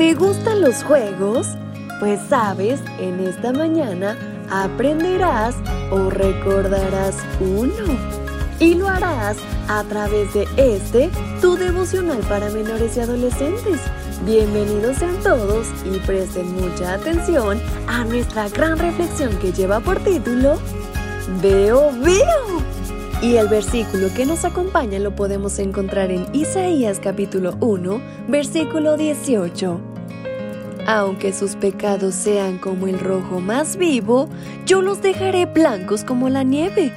¿Te gustan los juegos? Pues sabes, en esta mañana aprenderás o recordarás uno. Y lo harás a través de este, tu devocional para menores y adolescentes. Bienvenidos sean todos y presten mucha atención a nuestra gran reflexión que lleva por título Veo, veo. Y el versículo que nos acompaña lo podemos encontrar en Isaías capítulo 1, versículo 18 aunque sus pecados sean como el rojo más vivo, yo los dejaré blancos como la nieve.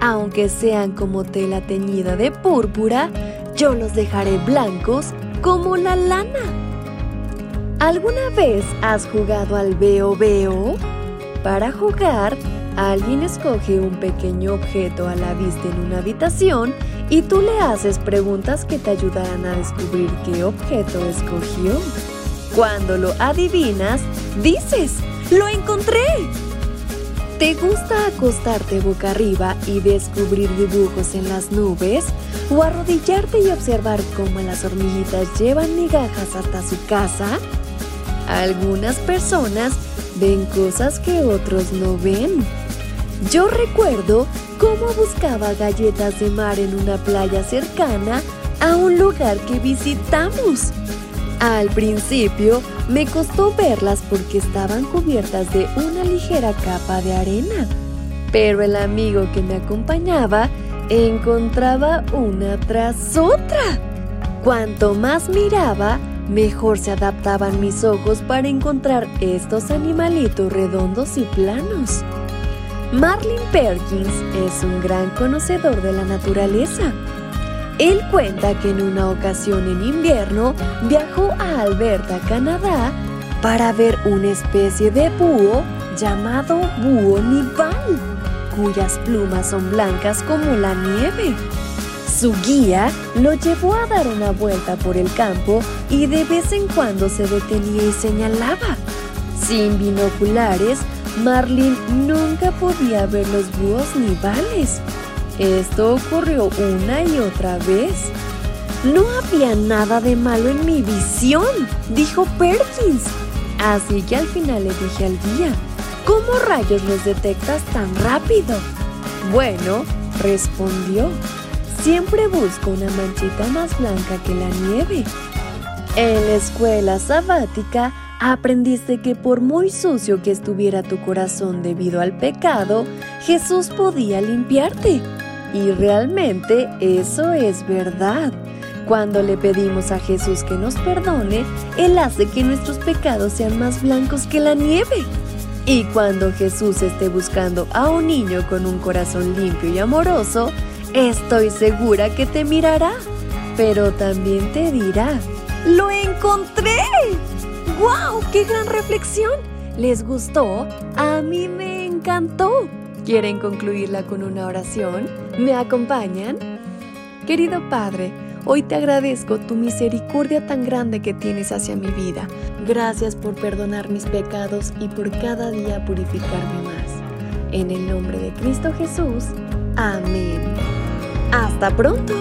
Aunque sean como tela teñida de púrpura, yo los dejaré blancos como la lana. ¿Alguna vez has jugado al veo veo? Para jugar, alguien escoge un pequeño objeto a la vista en una habitación y tú le haces preguntas que te ayudarán a descubrir qué objeto escogió. Cuando lo adivinas, dices, ¡lo encontré! ¿Te gusta acostarte boca arriba y descubrir dibujos en las nubes? ¿O arrodillarte y observar cómo las hormiguitas llevan migajas hasta su casa? Algunas personas ven cosas que otros no ven. Yo recuerdo cómo buscaba galletas de mar en una playa cercana a un lugar que visitamos. Al principio me costó verlas porque estaban cubiertas de una ligera capa de arena, pero el amigo que me acompañaba encontraba una tras otra. Cuanto más miraba, mejor se adaptaban mis ojos para encontrar estos animalitos redondos y planos. Marlin Perkins es un gran conocedor de la naturaleza él cuenta que en una ocasión en invierno viajó a Alberta, Canadá, para ver una especie de búho llamado búho nival, cuyas plumas son blancas como la nieve. Su guía lo llevó a dar una vuelta por el campo y de vez en cuando se detenía y señalaba. Sin binoculares, Marlin nunca podía ver los búhos nivales. Esto ocurrió una y otra vez. No había nada de malo en mi visión, dijo Perkins. Así que al final le dije al guía, ¿cómo rayos los detectas tan rápido? Bueno, respondió, siempre busco una manchita más blanca que la nieve. En la escuela sabática aprendiste que por muy sucio que estuviera tu corazón debido al pecado, Jesús podía limpiarte. Y realmente eso es verdad. Cuando le pedimos a Jesús que nos perdone, Él hace que nuestros pecados sean más blancos que la nieve. Y cuando Jesús esté buscando a un niño con un corazón limpio y amoroso, estoy segura que te mirará, pero también te dirá, ¡Lo encontré! ¡Guau! ¡Qué gran reflexión! ¿Les gustó? A mí me encantó. ¿Quieren concluirla con una oración? ¿Me acompañan? Querido Padre, hoy te agradezco tu misericordia tan grande que tienes hacia mi vida. Gracias por perdonar mis pecados y por cada día purificarme más. En el nombre de Cristo Jesús. Amén. Hasta pronto.